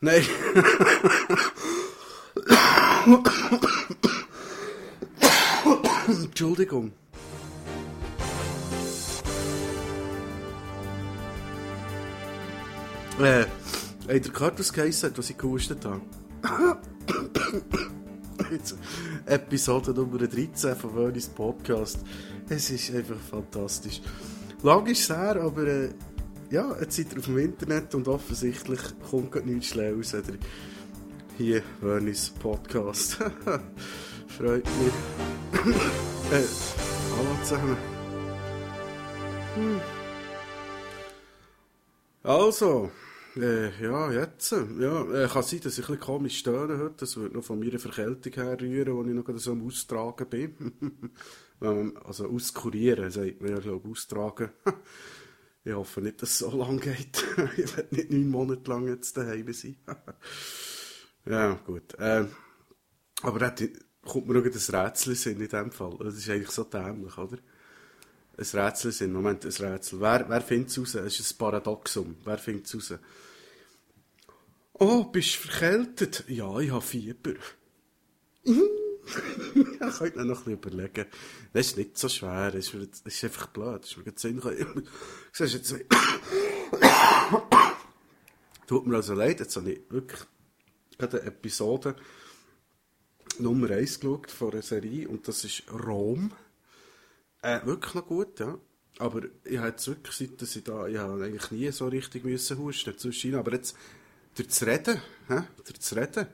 Nein. Entschuldigung. Äh, habt ihr gehört, was geheißen was ich gehustet habe? Episode Nummer 13 von Wörnis Podcast. Es ist einfach fantastisch. Lang ist es her, aber äh, ja, jetzt seid ihr auf dem Internet und offensichtlich kommt gerade nichts Schlaues oder hier Wörnis Podcast. Freut mich. äh, hallo zusammen. Hm. Also, äh, ja, jetzt. Ja, äh, kann sein, dass ich ein bisschen komisch stöhne heute. Das wird noch von meiner Verkältung her rühren, wo ich noch gerade so am Austragen bin. also auskurieren, sagt man ja, glaube austragen. ich hoffe nicht, dass es so lang geht. ich werde nicht neun Monate lang jetzt daheim sein. ja, gut. Äh, aber da kommt mir noch ein Rätsel in dem Fall. Das ist eigentlich so dämlich, oder? Ein Rätsel sind. Moment, ein Rätsel. Wer, wer findet es raus? Es ist ein Paradoxum. Wer findet es raus? Oh, bist du verkältet? Ja, ich habe Fieber. ja, könnt ihr noch ein bisschen überlegen. Das ist nicht so schwer. Das ist, das ist einfach blöd. Das ist mir Sinn. Siehst jetzt Tut mir also leid, jetzt habe ich wirklich gerade eine Episode Nummer 1 geschaut von einer Serie und das ist Rom. Äh, wirklich noch gut, ja. Aber ich habe jetzt wirklich, seit dass ich da, ich habe eigentlich nie so richtig husten zwischen aber jetzt, durch das Reden, hä? durch das Reden,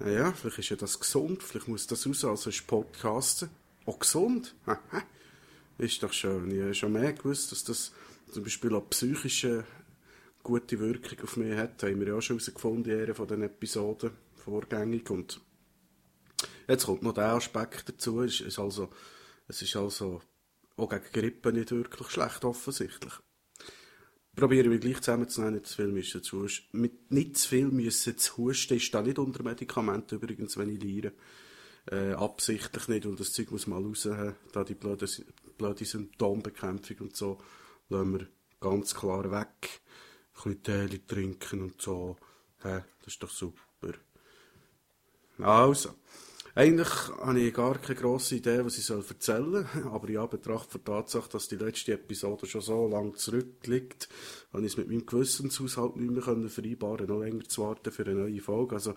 naja, vielleicht ist ja das gesund, vielleicht muss das raus, also ist Podcasten auch gesund, ist doch schön. Ich habe schon mehr gewusst, dass das zum Beispiel auch psychische gute Wirkung auf mich hat, haben wir ja auch schon herausgefunden in einer von den Episoden vorgängig und jetzt kommt noch der Aspekt dazu, es ist also es ist also auch gegen Grippe nicht wirklich schlecht, offensichtlich. Probieren wir gleich zusammenzunehmen, nicht zu viel müssen zu. Mit nicht zu viel müssen zu husten ist da nicht unter Medikamenten übrigens, wenn ich leire. Äh, absichtlich nicht, weil das Zeug muss mal raus haben. Da die blöde, blöde Symptombekämpfung und so, lassen wir ganz klar weg. Ein bisschen Tee trinken und so. Hä, das ist doch super. Also. Eigentlich habe ich gar keine grosse Idee, was ich erzählen soll, aber in Anbetracht der Tatsache, dass die letzte Episode schon so lange zurückliegt, habe ich es mit meinem Gewissenshaushalt nicht mehr vereinbaren noch länger zu warten für eine neue Folge. Also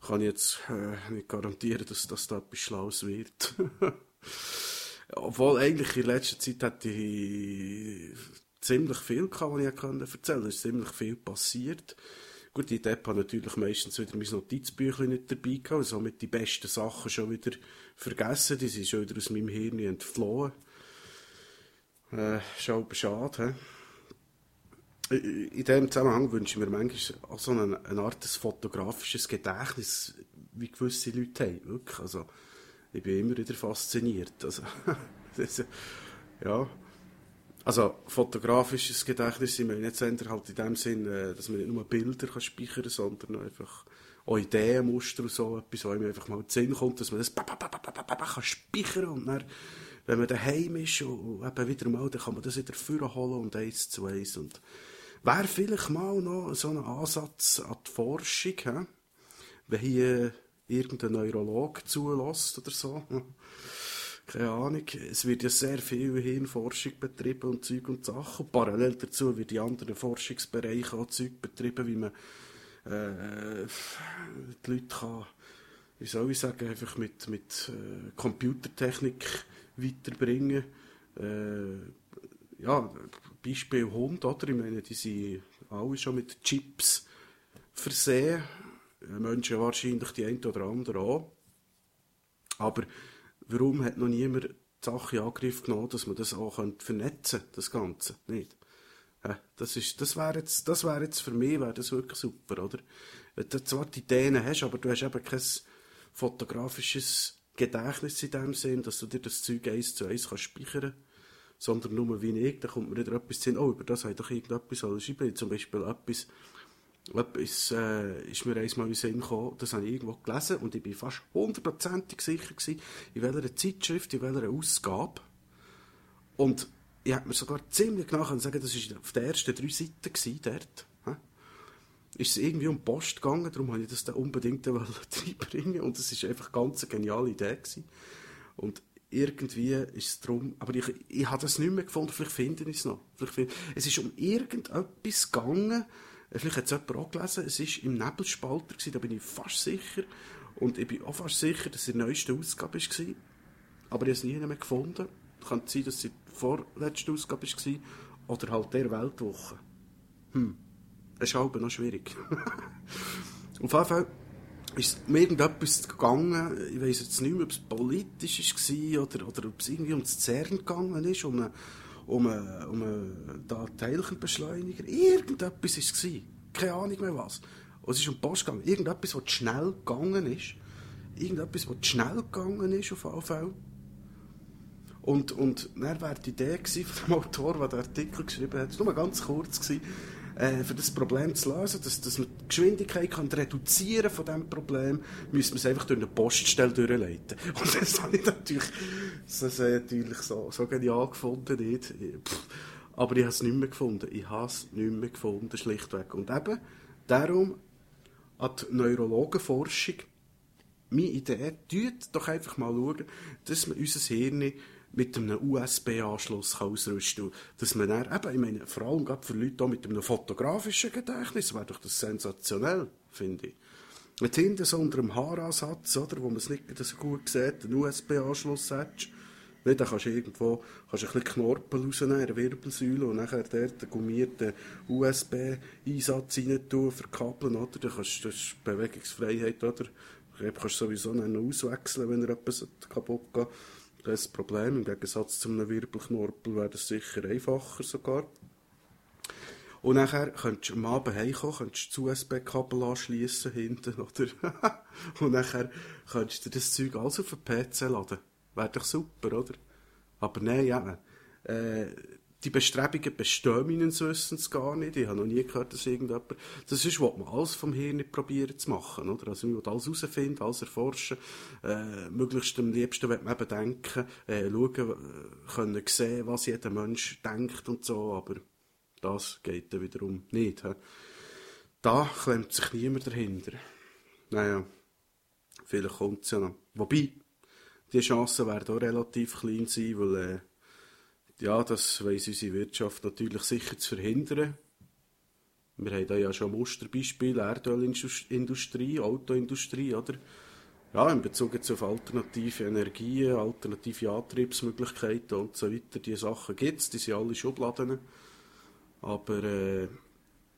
kann ich jetzt äh, nicht garantieren, dass das da etwas Schlaues wird. Obwohl eigentlich in letzter Zeit hatte ich ziemlich viel was ich erzählen konnte. Es ist ziemlich viel passiert. Gut, die Depp hat natürlich meistens wieder mein Notizbüchlein nicht dabei gehabt, also mit die besten Sachen schon wieder vergessen, die sind schon wieder aus meinem Hirn entflohen. Äh, schon schade? In diesem Zusammenhang wünsche ich mir manchmal auch so eine, eine Art des fotografisches Gedächtnis, wie gewisse Leute haben, wirklich. Also, ich bin immer wieder fasziniert. Also, das, ja, also fotografisches Gedächtnis, meine jetzt halt in dem Sinn, äh, dass man nicht nur Bilder kann speichern kann, sondern einfach auch Ideenmuster und so etwas, wo einem einfach mal in den Sinn kommt, dass man das kann speichern und dann, wenn man daheim ist und eben wieder mal, dann kann man das wieder holen und eins zu eins und wäre vielleicht mal noch so ein Ansatz an die Forschung, wenn hier irgendein Neurolog zulässt oder so keine Ahnung, es wird ja sehr viel Hirnforschung betrieben und Zeug und Sachen. Parallel dazu wird in anderen Forschungsbereichen auch Zeug betrieben, wie man äh, die Leute kann, wie soll ich sagen, einfach mit, mit äh, Computertechnik weiterbringen. Äh, ja, Beispiel Hund, oder? Ich meine, die sind alle schon mit Chips versehen. Menschen wahrscheinlich die ein oder andere auch. Aber warum hat noch niemand die Sache in Angriff genommen, dass man das auch vernetzen könnte, das Ganze, nicht? Das, das wäre jetzt, das wäre jetzt für mich wäre das wirklich super, oder? Wenn du zwar die Ideen hast, aber du hast eben kein fotografisches Gedächtnis in dem Sinn, dass du dir das Zeug eins zu eins kannst speichern sondern nur wie ich, da kommt mir wieder etwas hin, oh, über das habe ich doch irgendetwas schreiben, zum Beispiel etwas, etwas äh, ist mir einmal in den Sinn gekommen, das habe ich irgendwo gelesen und ich bin fast hundertprozentig sicher gewesen, in welcher Zeitschrift, in welcher Ausgabe. Und ich hätte mir sogar ziemlich genau sagen das war auf den ersten drei Seiten gewesen, dort. Ist es irgendwie um Post gegangen, darum wollte ich das da unbedingt reinbringen und es war einfach ganz geniale Idee gewesen. Und irgendwie ist es darum, aber ich, ich habe das nicht mehr gefunden, vielleicht finde ich es noch. Vielleicht es ist um irgendetwas gegangen, vielleicht hat es jemand auch gelesen, es ist im Nebelspalter gewesen, da bin ich fast sicher. Und ich bin auch fast sicher, dass es die neueste Ausgabe war. Aber ich habe es nie mehr gefunden. Könnte sein, dass es die vorletzte Ausgabe war. Oder halt der Weltwoche. Hm. Das ist halt noch schwierig. Auf jeden Fall ist es um irgendetwas gegangen, ich weiß jetzt nicht mehr, ob es politisch war oder, oder ob es irgendwie um das CERN gegangen ist, um einen, um einen, um einen Teilchenbeschleuniger. Irgendetwas war es. Keine Ahnung mehr was. Und es ist um Post gegangen. Irgendetwas, was schnell gegangen ist. Irgendetwas, was schnell gegangen ist, auf Fall. Und, und dann war die Idee von dem Autor, der den Artikel geschrieben hat, es war nur ganz kurz, gewesen, äh, für das Problem zu lösen, dass, dass man die Geschwindigkeit kann reduzieren von diesem Problem, müssen wir es einfach durch eine Poststelle durchleiten. Und das habe ich natürlich, das habe natürlich so, so genial gefunden, nicht. Aber ich habe es nicht mehr gefunden. Ich habe es nicht mehr gefunden, schlichtweg. Und eben, darum an die Neurologenforschung, meine Idee, tut doch einfach mal schauen, dass wir unser Hirn mit einem USB-Anschluss ausrüsten kann. Dass man dann, eben, ich meine, vor allem gerade für Leute mit einem fotografischen Gedächtnis, wäre doch das sensationell, finde ich. Du hinten so unter dem Haaransatz, oder, wo man es nicht so gut sieht, einen USB-Anschluss hättest, nicht, dann kannst du irgendwo kannst du ein bisschen Knorpel rausnehmen, eine Wirbelsäule, und nachher dort einen gummierten USB-Einsatz rein tun, verkabeln, oder? Dann kannst du, das ist Bewegungsfreiheit, oder? Du kannst sowieso noch auswechseln, wenn er etwas kaputt geht. Das Problem. Im Gegensatz zu einem Wirbelknorpel wäre das sicher einfacher sogar. Und nachher könntest du am Abend heimkommen, könntest du das USB-Kabel anschliessen hinten, oder? und nachher könntest du das Zeug alles auf den PC laden. Wäre doch super, oder? Aber nein, ja. Äh, die Bestrebungen bestehen meines Wissens gar nicht. Ich habe noch nie gehört, dass irgendjemand... Das ist, was man alles vom Hirn nicht probieren zu machen, oder? Also man will alles herausfinden, alles erforschen. Äh, möglichst am liebsten wird man eben denken, äh, schauen, äh, können sehen, was jeder Mensch denkt und so, aber das geht dann wiederum nicht. He? Da klemmt sich niemand dahinter. Naja, vielleicht kommt es ja noch. Wobei, die Chancen werden auch relativ klein sein, weil äh, ja, das weiss unsere Wirtschaft natürlich sicher zu verhindern. Wir haben da ja schon Musterbeispiele, Erdölindustrie, Autoindustrie, oder? Ja, in Bezug jetzt auf alternative Energien, alternative Antriebsmöglichkeiten und so weiter, die Sachen gibt es, die sind alle Schubladen. Aber äh,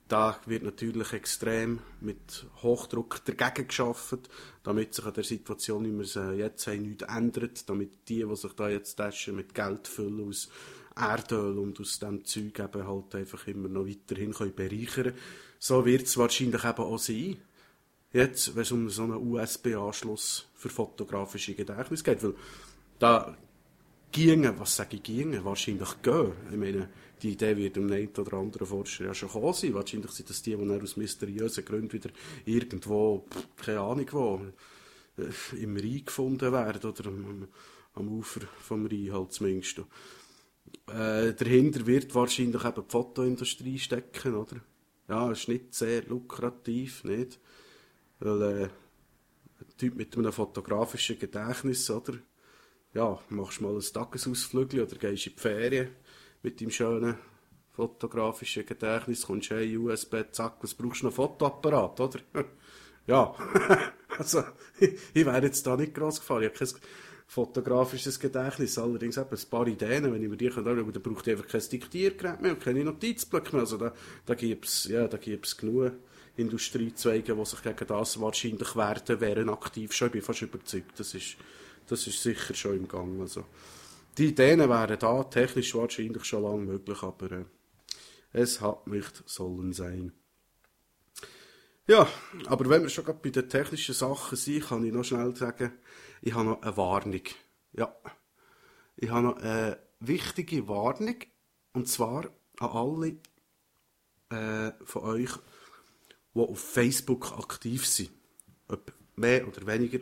da wird natürlich extrem mit Hochdruck dagegen geschaffen, damit sich an der Situation, wie wir äh, jetzt haben, nichts ändert, damit die, die sich da jetzt Taschen mit Geld füllen aus Erdöl und aus dem Zeug eben halt einfach immer noch weiterhin können bereichern So wird es wahrscheinlich eben auch sein. Jetzt, wenn es um so einen USB-Anschluss für fotografische Gedächtnis geht, weil da ginge, was sage ich ginge, wahrscheinlich gehen. Ich meine, die Idee wird dem einen oder anderen Forscher ja schon kommen sein. Wahrscheinlich sind das die, die aus mysteriösen Gründen wieder irgendwo, keine Ahnung wo, äh, im Rhein gefunden werden oder am, am Ufer vom Rhein halt zumindest. Äh, dahinter wird wahrscheinlich eben die Fotoindustrie stecken, oder? Ja, ist nicht sehr lukrativ, nicht? Weil, äh, ein Typ mit einem fotografischen Gedächtnis, oder? Ja, machst mal ein Tagesausflug oder gehst in die Ferien mit deinem schönen fotografischen Gedächtnis, kommst hey, USB, zack, was brauchst du noch? Fotoapparat, oder? ja, also, ich, wäre jetzt da nicht gross gefallen. Ich habe kein fotografisches Gedächtnis, allerdings ein paar Ideen, wenn ich mir die anschaue, dann braucht ich einfach kein Diktiergerät mehr und keine Notizblöcke mehr. Also da, da gibt es ja, genug Industriezweige, die sich gegen das wahrscheinlich werden, wären aktiv schon. Ich bin fast überzeugt, das ist, das ist sicher schon im Gang. Also, die Ideen wären da, technisch wahrscheinlich schon lange möglich, aber äh, es hat nicht sollen sein. Ja, aber wenn wir schon gerade bei den technischen Sachen sind, kann ich noch schnell sagen, ich habe noch eine Warnung. Ja, ich habe noch eine wichtige Warnung, und zwar an alle äh, von euch, die auf Facebook aktiv sind. Ob mehr oder weniger,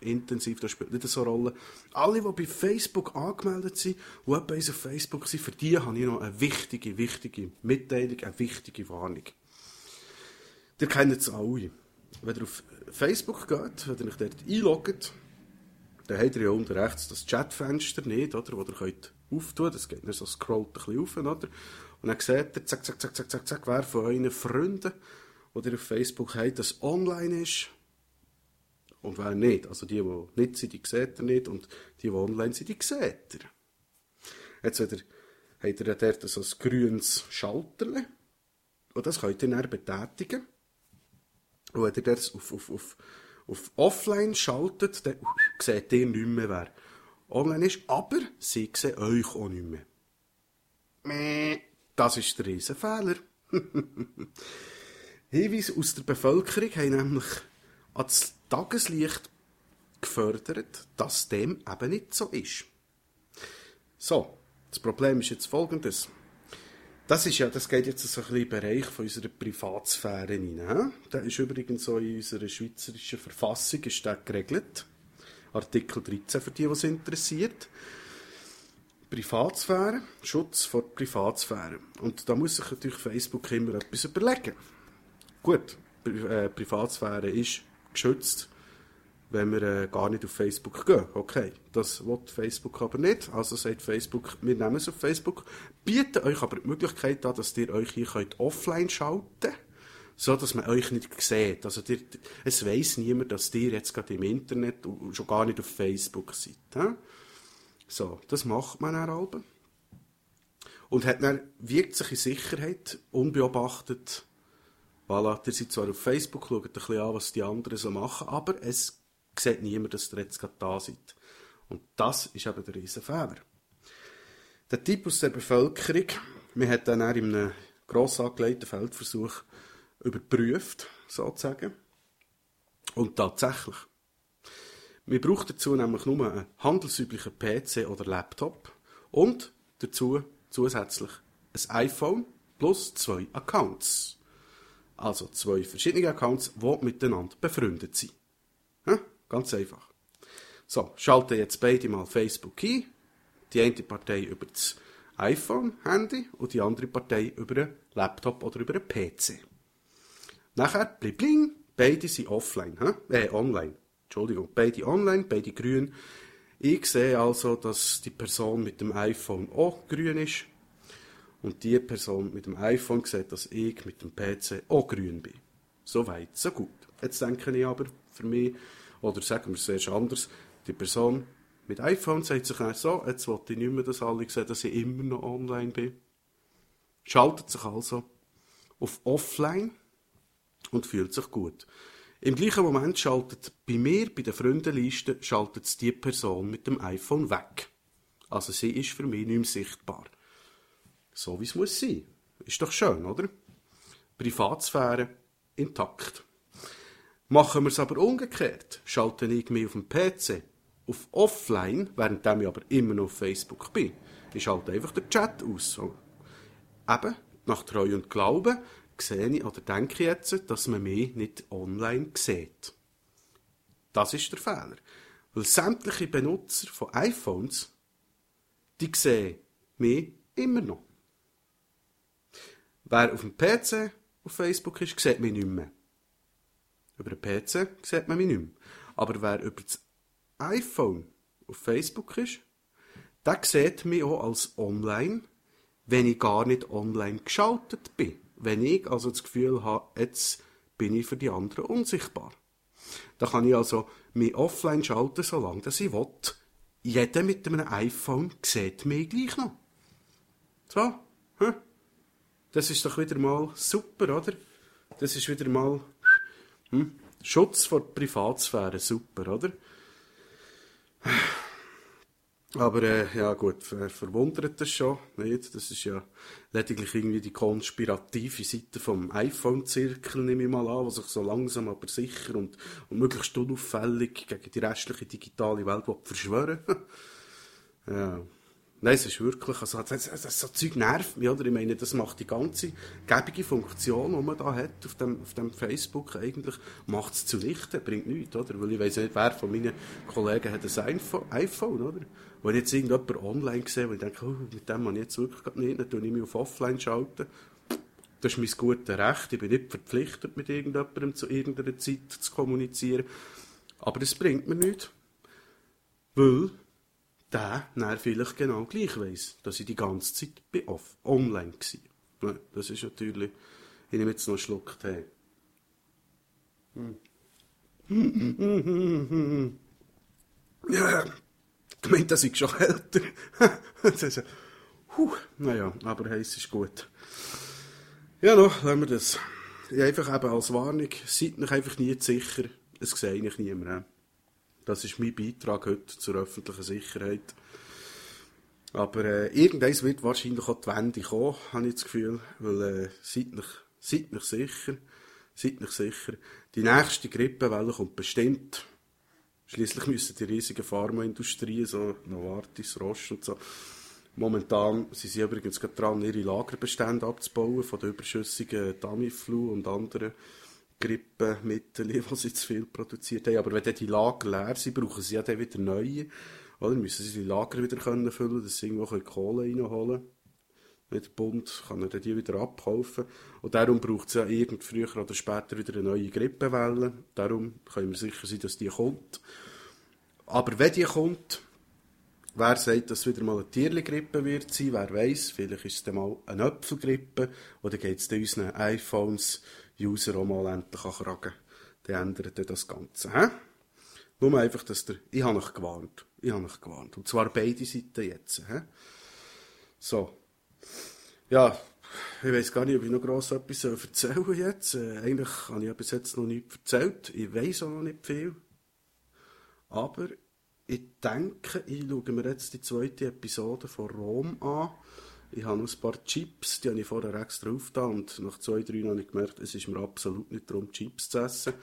intensiv, das spielt nicht so eine Rolle. Alle, die bei Facebook angemeldet sind und etwa auf Facebook sind, für die habe ich noch eine wichtige, wichtige Mitteilung, eine wichtige Warnung. Ihr kennt es alle. Wenn ihr auf Facebook geht, wenn ihr euch dort einloggt, dann habt ihr ja unten rechts das Chatfenster nicht, oder, wo ihr könnt auftun Das geht nicht so, scrollt ein bisschen auf, oder? Und dann seht ihr, zack, zack, zack, zack, zack, wer von euren Freunden, die ihr auf Facebook habt, das online ist und wer nicht. Also die, die nicht sind, die seht ihr nicht und die, die online sind, die seht ihr. Jetzt wieder, habt ihr dort so ein grünes Schalterchen und das könnt ihr dann betätigen. Und wenn ihr das auf, auf, auf, auf Offline schaltet, dann seht ihr nicht mehr, wer online ist, aber sie sehen euch auch nicht mehr. Das ist der Riesenfehler. Hinweise aus der Bevölkerung haben nämlich ans Tageslicht gefördert, dass dem eben nicht so ist. So, das Problem ist jetzt folgendes. Das ist ja, das geht jetzt so ein bisschen in den Bereich von unserer Privatsphäre hinein. Der ist übrigens so in unserer schweizerischen Verfassung ist geregelt. Artikel 13 für die, es interessiert. Privatsphäre, Schutz vor Privatsphäre. Und da muss sich natürlich Facebook immer etwas überlegen. Gut, Pri äh, Privatsphäre ist geschützt, wenn wir äh, gar nicht auf Facebook gehen. Okay, das will Facebook aber nicht. Also sagt Facebook, wir nehmen es auf Facebook, bieten euch aber die Möglichkeit an, dass ihr euch hier könnt offline schalten könnt, so dass man euch nicht sieht. Also dir, es weiß niemand, dass ihr jetzt gerade im Internet und schon gar nicht auf Facebook seid. He? So, das macht man dann aber. Und hat dann wirkliche Sicherheit, unbeobachtet, voilà, ihr seid zwar auf Facebook, schaut ein bisschen an, was die anderen so machen, aber es sieht niemand, dass ihr jetzt gerade da seid. Und das ist eben der riesen Fehler. Der Typ aus der Bevölkerung, wir hat dann auch in einem gross angelegten Feldversuch überprüft, sozusagen. Und tatsächlich. Wir brauchen dazu nämlich nur einen handelsüblichen PC oder Laptop und dazu zusätzlich ein iPhone plus zwei Accounts. Also zwei verschiedene Accounts, die miteinander befreundet sind. Ja, ganz einfach. So, schalte jetzt beide mal Facebook ein. Die eine Partei über das iPhone-Handy und die andere Partei über einen Laptop oder über einen PC. Nachher, bling, bling, beide sind offline, äh, online. Entschuldigung, beide online, beide grün. Ich sehe also, dass die Person mit dem iPhone auch grün ist. Und die Person mit dem iPhone sieht, dass ich mit dem PC auch grün bin. So weit, so gut. Jetzt denke ich aber für mich, oder sagen wir es erst anders, die Person mit iPhone sagt sich dann so, jetzt wollte ich nicht mehr, dass alle sehen, dass ich immer noch online bin. Schaltet sich also auf Offline und fühlt sich gut. Im gleichen Moment schaltet bei mir, bei der Freundenliste, schaltet die Person mit dem iPhone weg. Also sie ist für mich nicht mehr sichtbar. So wie es muss sein. Ist doch schön, oder? Privatsphäre intakt. Machen wir es aber umgekehrt. Schalte ich mich auf dem PC auf Offline, während ich aber immer noch auf Facebook bin. Ich schalte einfach den Chat aus. Eben, nach Treu und Glauben sehe ich oder denke ich jetzt, dass man mich nicht online sieht. Das ist der Fehler. Weil sämtliche Benutzer von iPhones, die sehen mich immer noch. Wer auf dem PC auf Facebook ist, sieht mich nicht mehr. Über den PC sieht man mich nicht mehr. Aber wer über das iPhone auf Facebook ist, der sieht mich auch als online, wenn ich gar nicht online geschaltet bin. Wenn ich also das Gefühl habe, jetzt bin ich für die anderen unsichtbar. Da kann ich also mich offline schalten, solange ich will. Jeder mit einem iPhone sieht mich gleich noch. So, hm? Das ist doch wieder mal super, oder? Das ist wieder mal hm? Schutz vor Privatsphäre, super, oder? Aber äh, ja gut, wer verwundert das schon? Nicht? Das ist ja lediglich irgendwie die konspirative Seite vom iPhone-Zirkel, nehme ich mal an, was sich so langsam aber sicher und, und möglichst unauffällig gegen die restliche digitale Welt verschwören ja, Nein, es ist wirklich, also, das, das, so Zeug nervt mich, oder? Ich meine, das macht die ganze gebige Funktion, die man da hat auf dem, auf dem Facebook eigentlich, macht es zunichte, bringt nichts, oder? Weil ich weiss nicht, wer von meinen Kollegen hat ein iPhone, oder? Wenn ich jetzt irgendjemand online sehe, wo ich denke, oh, mit dem man jetzt wirklich nicht, dann tue ich mich auf Offline schalten. Das ist mein gutes Recht. Ich bin nicht verpflichtet, mit irgendjemandem zu irgendeiner Zeit zu kommunizieren. Aber das bringt mir nichts. Weil der dann vielleicht genau gleich weiss, dass ich die ganze Zeit bei off online war. Das ist natürlich, ich nehme jetzt noch einen Schluck Tee. Ja, ich meine, das ist schon älter. das ist, huh, naja, aber heiß ist gut. Ja, noch, lassen wir das. Ja, einfach eben als Warnung, seid euch einfach nie sicher, es sehe eigentlich niemand. Das ist mein Beitrag heute zur öffentlichen Sicherheit. Aber äh, irgendeins wird wahrscheinlich auch die Wende kommen, habe ich das Gefühl. Weil, äh, seid euch, seid euch sicher, seid euch sicher, die nächste Grippewelle kommt bestimmt. Schließlich müssen die riesigen Pharmaindustrien, so Novartis, Roche und so, momentan sind sie übrigens gerade dran, ihre Lagerbestände abzubauen von den überschüssigen Tamiflu und anderen Grippemittel, die sie zu viel produziert haben. Aber wenn dann die Lager leer sind, brauchen sie ja dann wieder neue. Oder müssen sie die Lager wieder können füllen, dass sie irgendwo Kohle reinholen können. Mit dem Bund kann er die wieder abkaufen. Und darum braucht es ja irgend früher oder später wieder eine neue Grippewelle. Darum können wir sicher sein, dass die kommt. Aber wenn die kommt, wer sagt, dass es wieder mal eine Tiergrippe wird sein, wer weiß, vielleicht ist es dann mal eine Äpfelgrippe oder geht es unseren iPhones User auch mal endlich kragen. Dann ändert das Ganze. He? Nur einfach, dass der, ich habe euch gewarnt. Ich habe euch gewarnt. Und zwar beide Seiten jetzt. He? So. Ja, ich weiß gar nicht, ob ich noch gross etwas erzählen soll jetzt. Äh, eigentlich habe ich bis jetzt noch nichts erzählt. Ich weiß auch noch nicht viel. Aber ich denke, ich schaue mir jetzt die zweite Episode von Rom an. Ich habe noch ein paar Chips, die habe ich vorher extra aufgetan und nach zwei, drei habe ich gemerkt, es ist mir absolut nicht darum, Chips zu essen.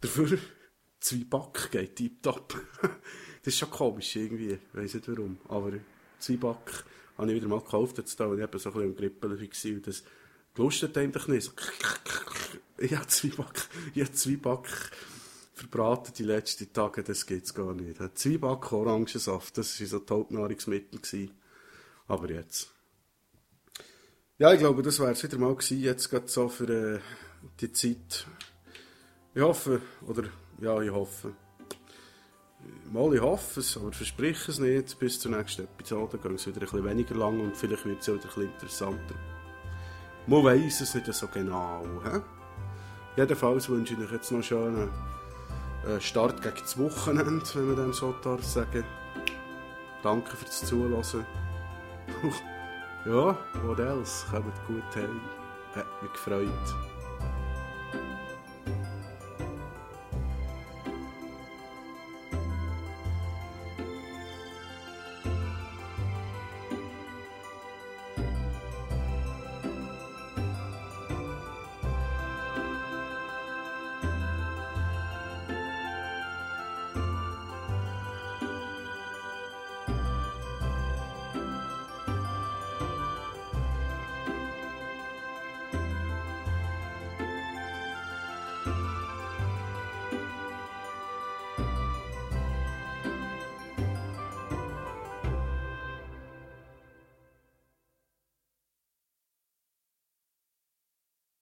Dafür Zwieback geht tiptop. das ist schon komisch irgendwie, ich weiß nicht warum, aber Zwieback habe ich wieder mal gekauft, jetzt da, weil ich eben so ein bisschen im Grippel war und das gelustet eigentlich nicht. So, ich habe Zwieback, ich habe Zwieback verbraten die letzten Tage, das geht es gar nicht. Zwieback, Orangensaft, das war so ein Hauptnahrungsmittel. Aber jetzt. Ja, ich glaube, das wäre es wieder mal gewesen, jetzt gerade so für äh, die Zeit. Ich hoffe, oder ja, ich hoffe. Mal, ich hoffe es, aber verspreche es nicht. Bis zur nächsten Episode geht es wieder ein bisschen weniger lang und vielleicht wird es wieder ein bisschen interessanter. Man weiß es nicht so genau. He? Jedenfalls wünsche ich euch jetzt noch einen schönen äh, Start gegen das Wochenende, wenn man dem so darf sagen. Danke fürs Zuhören. ja, what else? Kommt gut heim. Hat mich gefreut.